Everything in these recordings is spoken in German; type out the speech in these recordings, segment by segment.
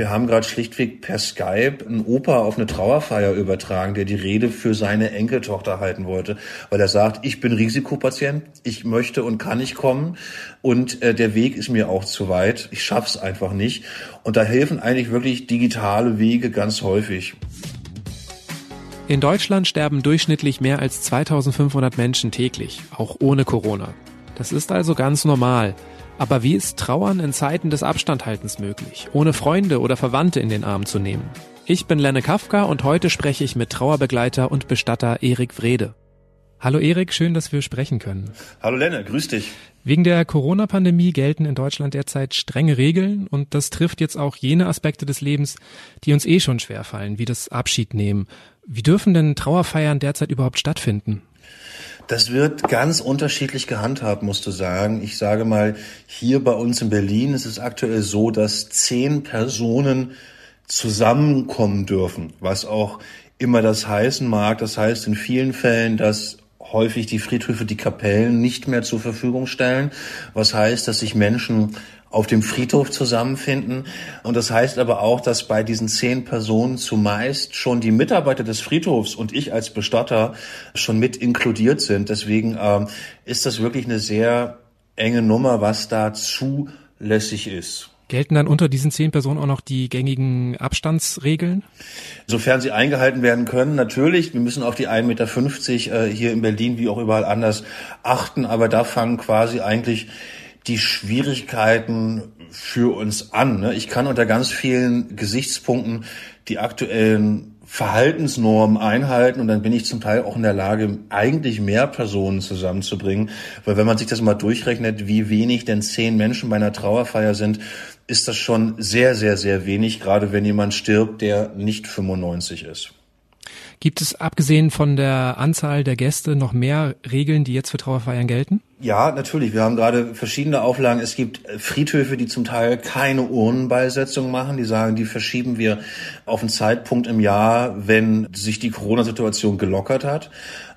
Wir haben gerade schlichtweg per Skype einen Opa auf eine Trauerfeier übertragen, der die Rede für seine Enkeltochter halten wollte, weil er sagt, ich bin Risikopatient, ich möchte und kann nicht kommen und äh, der Weg ist mir auch zu weit, ich schaff's einfach nicht. Und da helfen eigentlich wirklich digitale Wege ganz häufig. In Deutschland sterben durchschnittlich mehr als 2500 Menschen täglich, auch ohne Corona. Das ist also ganz normal. Aber wie ist Trauern in Zeiten des Abstandhaltens möglich, ohne Freunde oder Verwandte in den Arm zu nehmen? Ich bin Lenne Kafka und heute spreche ich mit Trauerbegleiter und Bestatter Erik Wrede. Hallo Erik, schön, dass wir sprechen können. Hallo Lenne, grüß dich. Wegen der Corona-Pandemie gelten in Deutschland derzeit strenge Regeln und das trifft jetzt auch jene Aspekte des Lebens, die uns eh schon schwerfallen, wie das Abschied nehmen. Wie dürfen denn Trauerfeiern derzeit überhaupt stattfinden? Das wird ganz unterschiedlich gehandhabt, musst du sagen. Ich sage mal, hier bei uns in Berlin ist es aktuell so, dass zehn Personen zusammenkommen dürfen, was auch immer das heißen mag. Das heißt in vielen Fällen, dass häufig die Friedhöfe die Kapellen nicht mehr zur Verfügung stellen, was heißt, dass sich Menschen auf dem Friedhof zusammenfinden. Und das heißt aber auch, dass bei diesen zehn Personen zumeist schon die Mitarbeiter des Friedhofs und ich als Bestatter schon mit inkludiert sind. Deswegen ähm, ist das wirklich eine sehr enge Nummer, was da zulässig ist. Gelten dann unter diesen zehn Personen auch noch die gängigen Abstandsregeln? Sofern sie eingehalten werden können, natürlich. Wir müssen auf die 1,50 Meter äh, hier in Berlin wie auch überall anders achten. Aber da fangen quasi eigentlich die Schwierigkeiten für uns an. Ne? Ich kann unter ganz vielen Gesichtspunkten die aktuellen Verhaltensnormen einhalten und dann bin ich zum Teil auch in der Lage, eigentlich mehr Personen zusammenzubringen. Weil wenn man sich das mal durchrechnet, wie wenig denn zehn Menschen bei einer Trauerfeier sind, ist das schon sehr, sehr, sehr wenig, gerade wenn jemand stirbt, der nicht 95 ist. Gibt es abgesehen von der Anzahl der Gäste noch mehr Regeln, die jetzt für Trauerfeiern gelten? Ja, natürlich. Wir haben gerade verschiedene Auflagen. Es gibt Friedhöfe, die zum Teil keine Urnenbeisetzung machen. Die sagen, die verschieben wir auf einen Zeitpunkt im Jahr, wenn sich die Corona-Situation gelockert hat.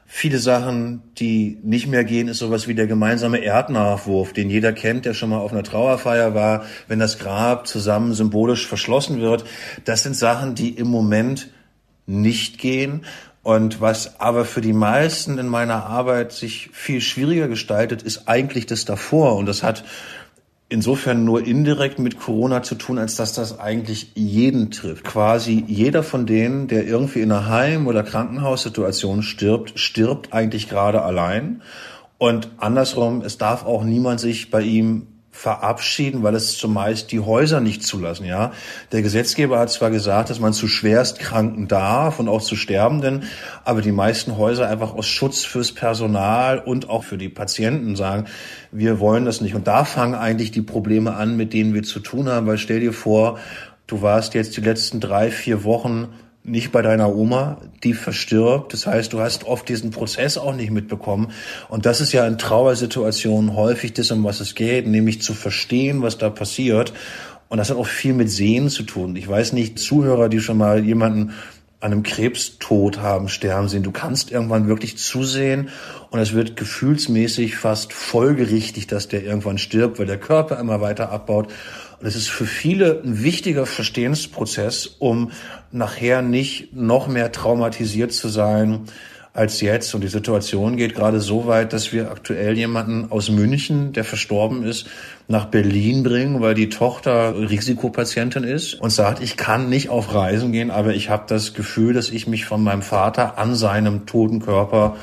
Viele Sachen, die nicht mehr gehen, ist sowas wie der gemeinsame Erdnachwurf, den jeder kennt, der schon mal auf einer Trauerfeier war, wenn das Grab zusammen symbolisch verschlossen wird. Das sind Sachen, die im Moment nicht gehen. Und was aber für die meisten in meiner Arbeit sich viel schwieriger gestaltet, ist eigentlich das davor. Und das hat insofern nur indirekt mit Corona zu tun, als dass das eigentlich jeden trifft. Quasi jeder von denen, der irgendwie in einer Heim- oder Krankenhaussituation stirbt, stirbt eigentlich gerade allein. Und andersrum, es darf auch niemand sich bei ihm verabschieden, weil es zumeist die Häuser nicht zulassen, ja. Der Gesetzgeber hat zwar gesagt, dass man zu Schwerstkranken darf und auch zu Sterbenden, aber die meisten Häuser einfach aus Schutz fürs Personal und auch für die Patienten sagen, wir wollen das nicht. Und da fangen eigentlich die Probleme an, mit denen wir zu tun haben, weil stell dir vor, du warst jetzt die letzten drei, vier Wochen nicht bei deiner Oma, die verstirbt. Das heißt, du hast oft diesen Prozess auch nicht mitbekommen. Und das ist ja in Trauersituationen häufig das, um was es geht, nämlich zu verstehen, was da passiert. Und das hat auch viel mit Sehen zu tun. Ich weiß nicht, Zuhörer, die schon mal jemanden an einem Krebstod haben sterben sehen. Du kannst irgendwann wirklich zusehen und es wird gefühlsmäßig fast folgerichtig, dass der irgendwann stirbt, weil der Körper immer weiter abbaut. Es ist für viele ein wichtiger Verstehensprozess, um nachher nicht noch mehr traumatisiert zu sein als jetzt. Und die Situation geht gerade so weit, dass wir aktuell jemanden aus München, der verstorben ist, nach Berlin bringen, weil die Tochter Risikopatientin ist und sagt, ich kann nicht auf Reisen gehen, aber ich habe das Gefühl, dass ich mich von meinem Vater an seinem toten Körper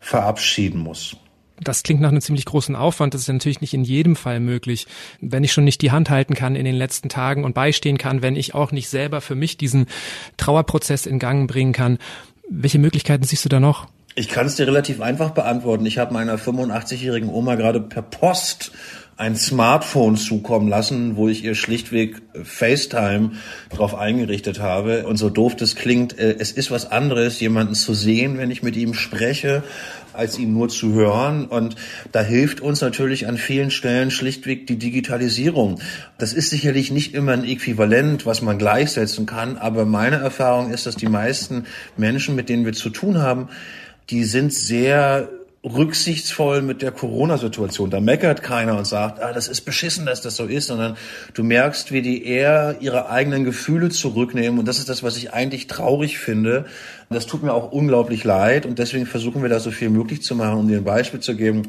verabschieden muss. Das klingt nach einem ziemlich großen Aufwand. Das ist natürlich nicht in jedem Fall möglich. Wenn ich schon nicht die Hand halten kann in den letzten Tagen und beistehen kann, wenn ich auch nicht selber für mich diesen Trauerprozess in Gang bringen kann. Welche Möglichkeiten siehst du da noch? Ich kann es dir relativ einfach beantworten. Ich habe meiner 85-jährigen Oma gerade per Post ein Smartphone zukommen lassen, wo ich ihr schlichtweg FaceTime drauf eingerichtet habe. Und so doof das klingt, äh, es ist was anderes, jemanden zu sehen, wenn ich mit ihm spreche, als ihn nur zu hören. Und da hilft uns natürlich an vielen Stellen schlichtweg die Digitalisierung. Das ist sicherlich nicht immer ein Äquivalent, was man gleichsetzen kann, aber meine Erfahrung ist, dass die meisten Menschen, mit denen wir zu tun haben, die sind sehr rücksichtsvoll mit der Corona-Situation. Da meckert keiner und sagt, ah, das ist beschissen, dass das so ist, sondern du merkst, wie die eher ihre eigenen Gefühle zurücknehmen. Und das ist das, was ich eigentlich traurig finde. Das tut mir auch unglaublich leid und deswegen versuchen wir da so viel möglich zu machen. Um dir ein Beispiel zu geben,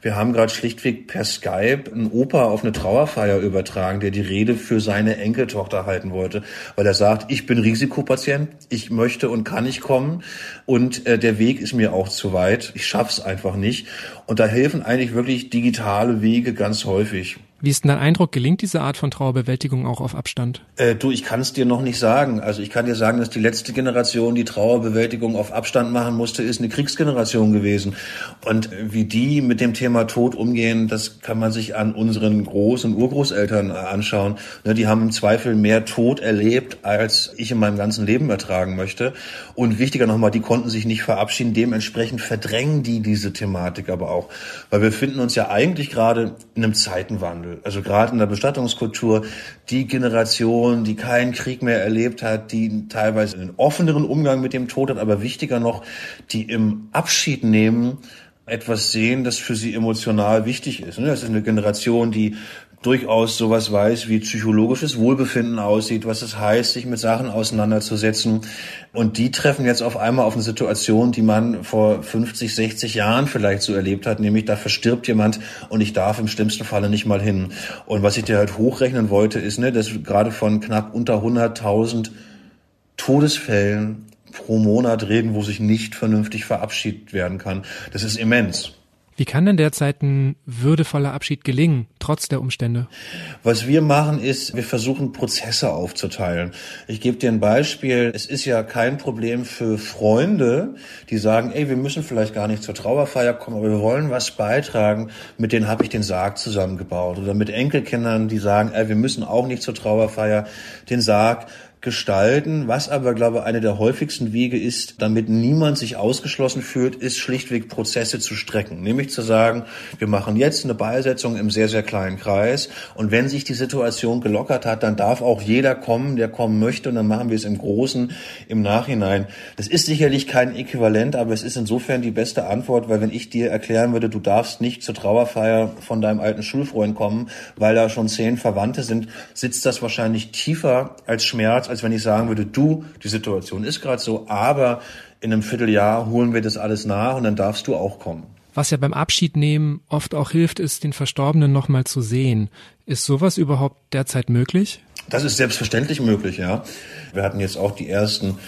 wir haben gerade schlichtweg per Skype einen Opa auf eine Trauerfeier übertragen, der die Rede für seine Enkeltochter halten wollte, weil er sagt, ich bin Risikopatient, ich möchte und kann nicht kommen und äh, der Weg ist mir auch zu weit, ich schaff's einfach nicht. Und da helfen eigentlich wirklich digitale Wege ganz häufig. Wie ist denn dein Eindruck, gelingt diese Art von Trauerbewältigung auch auf Abstand? Äh, du, ich kann es dir noch nicht sagen. Also ich kann dir sagen, dass die letzte Generation, die Trauerbewältigung auf Abstand machen musste, ist eine Kriegsgeneration gewesen. Und wie die mit dem Thema Tod umgehen, das kann man sich an unseren Groß- und Urgroßeltern anschauen. Ne, die haben im Zweifel mehr Tod erlebt, als ich in meinem ganzen Leben ertragen möchte. Und wichtiger nochmal, die konnten sich nicht verabschieden. Dementsprechend verdrängen die diese Thematik aber auch. Weil wir finden uns ja eigentlich gerade in einem Zeitenwandel. Also gerade in der Bestattungskultur, die Generation, die keinen Krieg mehr erlebt hat, die teilweise einen offeneren Umgang mit dem Tod hat, aber wichtiger noch, die im Abschied nehmen etwas sehen, das für sie emotional wichtig ist. Das ist eine Generation, die durchaus sowas weiß, wie psychologisches Wohlbefinden aussieht, was es heißt, sich mit Sachen auseinanderzusetzen. Und die treffen jetzt auf einmal auf eine Situation, die man vor 50, 60 Jahren vielleicht so erlebt hat, nämlich da verstirbt jemand und ich darf im schlimmsten Falle nicht mal hin. Und was ich dir halt hochrechnen wollte, ist, ne, dass gerade von knapp unter 100.000 Todesfällen pro Monat reden, wo sich nicht vernünftig verabschiedet werden kann. Das ist immens. Wie kann denn derzeit ein würdevoller Abschied gelingen, trotz der Umstände? Was wir machen, ist, wir versuchen Prozesse aufzuteilen. Ich gebe dir ein Beispiel. Es ist ja kein Problem für Freunde, die sagen, ey, wir müssen vielleicht gar nicht zur Trauerfeier kommen, aber wir wollen was beitragen. Mit denen habe ich den Sarg zusammengebaut. Oder mit Enkelkindern, die sagen, ey, wir müssen auch nicht zur Trauerfeier den Sarg gestalten. Was aber, glaube ich, eine der häufigsten Wege ist, damit niemand sich ausgeschlossen fühlt, ist schlichtweg Prozesse zu strecken. Nämlich zu sagen, wir machen jetzt eine Beisetzung im sehr, sehr kleinen Kreis. Und wenn sich die Situation gelockert hat, dann darf auch jeder kommen, der kommen möchte. Und dann machen wir es im Großen im Nachhinein. Das ist sicherlich kein Äquivalent, aber es ist insofern die beste Antwort, weil wenn ich dir erklären würde, du darfst nicht zur Trauerfeier von deinem alten Schulfreund kommen, weil da schon zehn Verwandte sind, sitzt das wahrscheinlich tiefer als Schmerz, als wenn ich sagen würde, du, die Situation ist gerade so, aber in einem Vierteljahr holen wir das alles nach und dann darfst du auch kommen. Was ja beim Abschied nehmen oft auch hilft, ist, den Verstorbenen nochmal zu sehen. Ist sowas überhaupt derzeit möglich? Das ist selbstverständlich möglich, ja. Wir hatten jetzt auch die ersten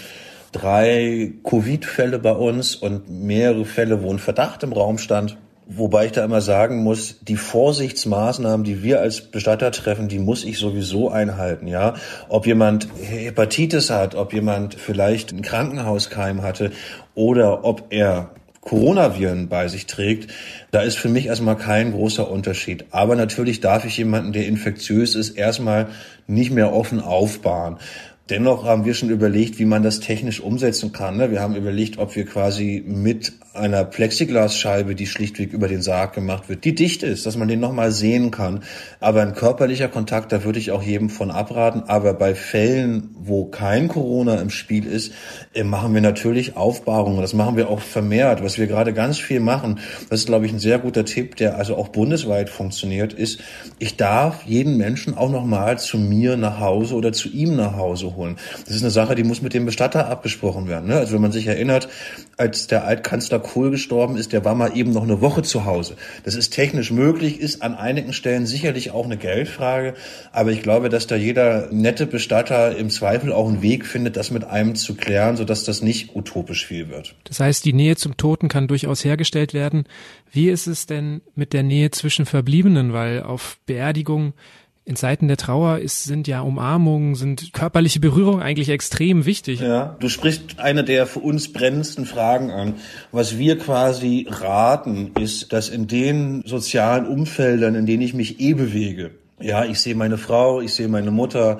drei Covid-Fälle bei uns und mehrere Fälle, wo ein Verdacht im Raum stand. Wobei ich da immer sagen muss, die Vorsichtsmaßnahmen, die wir als Bestatter treffen, die muss ich sowieso einhalten, ja. Ob jemand Hepatitis hat, ob jemand vielleicht einen Krankenhauskeim hatte oder ob er Coronaviren bei sich trägt, da ist für mich erstmal kein großer Unterschied. Aber natürlich darf ich jemanden, der infektiös ist, erstmal nicht mehr offen aufbauen. Dennoch haben wir schon überlegt, wie man das technisch umsetzen kann. Ne? Wir haben überlegt, ob wir quasi mit einer Plexiglasscheibe, die schlichtweg über den Sarg gemacht wird, die dicht ist, dass man den nochmal sehen kann. Aber ein körperlicher Kontakt, da würde ich auch jedem von abraten. Aber bei Fällen, wo kein Corona im Spiel ist, äh, machen wir natürlich Aufbahrungen. Das machen wir auch vermehrt. Was wir gerade ganz viel machen, das ist, glaube ich, ein sehr guter Tipp, der also auch bundesweit funktioniert, ist, ich darf jeden Menschen auch nochmal zu mir nach Hause oder zu ihm nach Hause holen. Das ist eine Sache, die muss mit dem Bestatter abgesprochen werden. Ne? Also wenn man sich erinnert, als der Altkanzler Kohl gestorben ist, der war mal eben noch eine Woche zu Hause. Das ist technisch möglich, ist an einigen Stellen sicherlich auch eine Geldfrage, aber ich glaube, dass da jeder nette Bestatter im Zweifel auch einen Weg findet, das mit einem zu klären, sodass das nicht utopisch viel wird. Das heißt, die Nähe zum Toten kann durchaus hergestellt werden. Wie ist es denn mit der Nähe zwischen Verbliebenen? Weil auf Beerdigungen in Zeiten der Trauer ist, sind ja Umarmungen, sind körperliche Berührung eigentlich extrem wichtig. Ja, du sprichst eine der für uns brennendsten Fragen an. Was wir quasi raten, ist, dass in den sozialen Umfeldern, in denen ich mich eh bewege, ja, ich sehe meine Frau, ich sehe meine Mutter,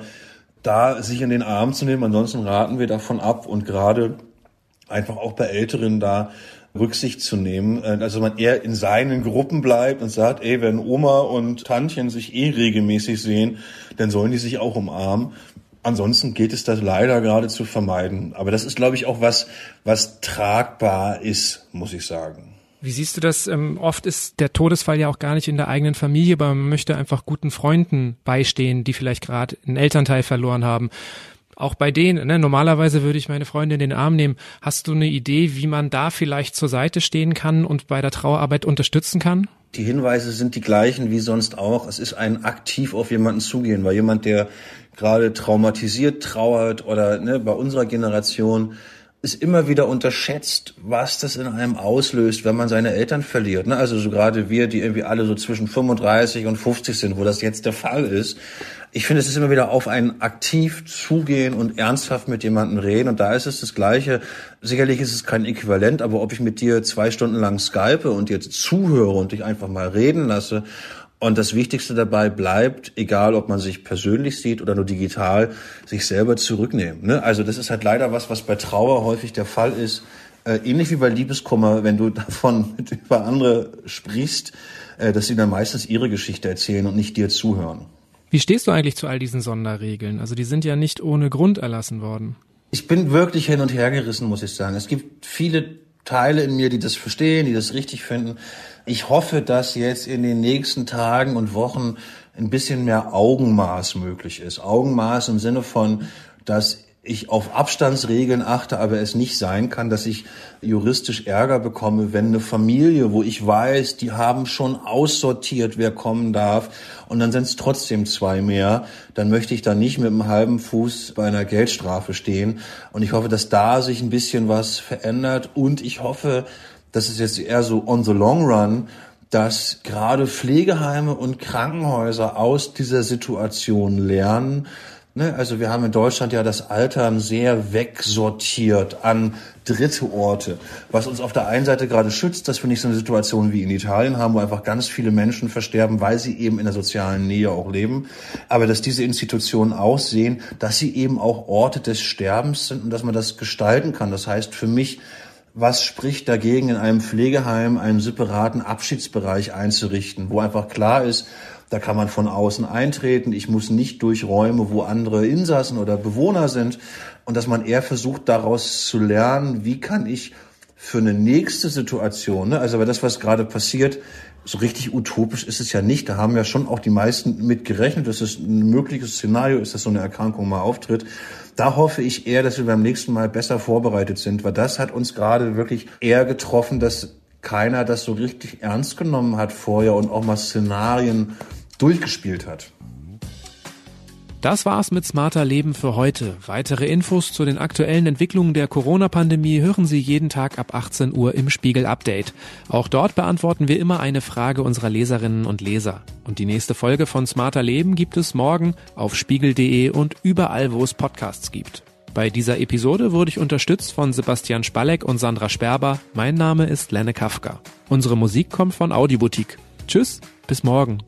da sich in den Arm zu nehmen. Ansonsten raten wir davon ab und gerade einfach auch bei Älteren da Rücksicht zu nehmen. Äh, also man eher in seinen Gruppen bleibt und sagt, ey, wenn Oma und Tantchen sich eh regelmäßig sehen, dann sollen die sich auch umarmen. Ansonsten geht es das leider gerade zu vermeiden. Aber das ist, glaube ich, auch was, was tragbar ist, muss ich sagen. Wie siehst du das? Ähm, oft ist der Todesfall ja auch gar nicht in der eigenen Familie, aber man möchte einfach guten Freunden beistehen, die vielleicht gerade einen Elternteil verloren haben. Auch bei denen, ne, normalerweise würde ich meine Freunde in den Arm nehmen. Hast du eine Idee, wie man da vielleicht zur Seite stehen kann und bei der Trauerarbeit unterstützen kann? Die Hinweise sind die gleichen wie sonst auch. Es ist ein aktiv auf jemanden zugehen, weil jemand, der gerade traumatisiert trauert oder ne, bei unserer Generation ist immer wieder unterschätzt, was das in einem auslöst, wenn man seine Eltern verliert. Ne? Also so gerade wir, die irgendwie alle so zwischen 35 und 50 sind, wo das jetzt der Fall ist. Ich finde, es ist immer wieder auf einen aktiv zugehen und ernsthaft mit jemandem reden. Und da ist es das Gleiche. Sicherlich ist es kein Äquivalent, aber ob ich mit dir zwei Stunden lang skype und jetzt zuhöre und dich einfach mal reden lasse und das Wichtigste dabei bleibt, egal ob man sich persönlich sieht oder nur digital, sich selber zurücknehmen. Ne? Also das ist halt leider was, was bei Trauer häufig der Fall ist. Äh, ähnlich wie bei Liebeskummer, wenn du davon über andere sprichst, äh, dass sie dann meistens ihre Geschichte erzählen und nicht dir zuhören. Wie stehst du eigentlich zu all diesen Sonderregeln? Also die sind ja nicht ohne Grund erlassen worden. Ich bin wirklich hin und her gerissen, muss ich sagen. Es gibt viele Teile in mir, die das verstehen, die das richtig finden. Ich hoffe, dass jetzt in den nächsten Tagen und Wochen ein bisschen mehr Augenmaß möglich ist. Augenmaß im Sinne von, dass ich auf Abstandsregeln achte, aber es nicht sein kann, dass ich juristisch Ärger bekomme, wenn eine Familie, wo ich weiß, die haben schon aussortiert, wer kommen darf, und dann sind es trotzdem zwei mehr, dann möchte ich da nicht mit einem halben Fuß bei einer Geldstrafe stehen. Und ich hoffe, dass da sich ein bisschen was verändert. Und ich hoffe, das ist jetzt eher so on the long run, dass gerade Pflegeheime und Krankenhäuser aus dieser Situation lernen, Ne, also wir haben in Deutschland ja das Altern sehr wegsortiert an dritte Orte, was uns auf der einen Seite gerade schützt, dass wir nicht so eine Situation wie in Italien haben, wo einfach ganz viele Menschen versterben, weil sie eben in der sozialen Nähe auch leben, aber dass diese Institutionen aussehen, dass sie eben auch Orte des Sterbens sind und dass man das gestalten kann. Das heißt für mich, was spricht dagegen, in einem Pflegeheim einen separaten Abschiedsbereich einzurichten, wo einfach klar ist, da kann man von außen eintreten. Ich muss nicht durch Räume, wo andere Insassen oder Bewohner sind. Und dass man eher versucht, daraus zu lernen, wie kann ich für eine nächste Situation, ne, also das, was gerade passiert, so richtig utopisch ist es ja nicht. Da haben ja schon auch die meisten mit gerechnet, dass es ein mögliches Szenario ist, dass so eine Erkrankung mal auftritt. Da hoffe ich eher, dass wir beim nächsten Mal besser vorbereitet sind, weil das hat uns gerade wirklich eher getroffen, dass keiner das so richtig ernst genommen hat vorher und auch mal Szenarien durchgespielt hat. Das war's mit Smarter Leben für heute. Weitere Infos zu den aktuellen Entwicklungen der Corona-Pandemie hören Sie jeden Tag ab 18 Uhr im Spiegel Update. Auch dort beantworten wir immer eine Frage unserer Leserinnen und Leser. Und die nächste Folge von Smarter Leben gibt es morgen auf spiegel.de und überall, wo es Podcasts gibt. Bei dieser Episode wurde ich unterstützt von Sebastian Spalleck und Sandra Sperber. Mein Name ist Lenne Kafka. Unsere Musik kommt von Audioboutique. Tschüss, bis morgen.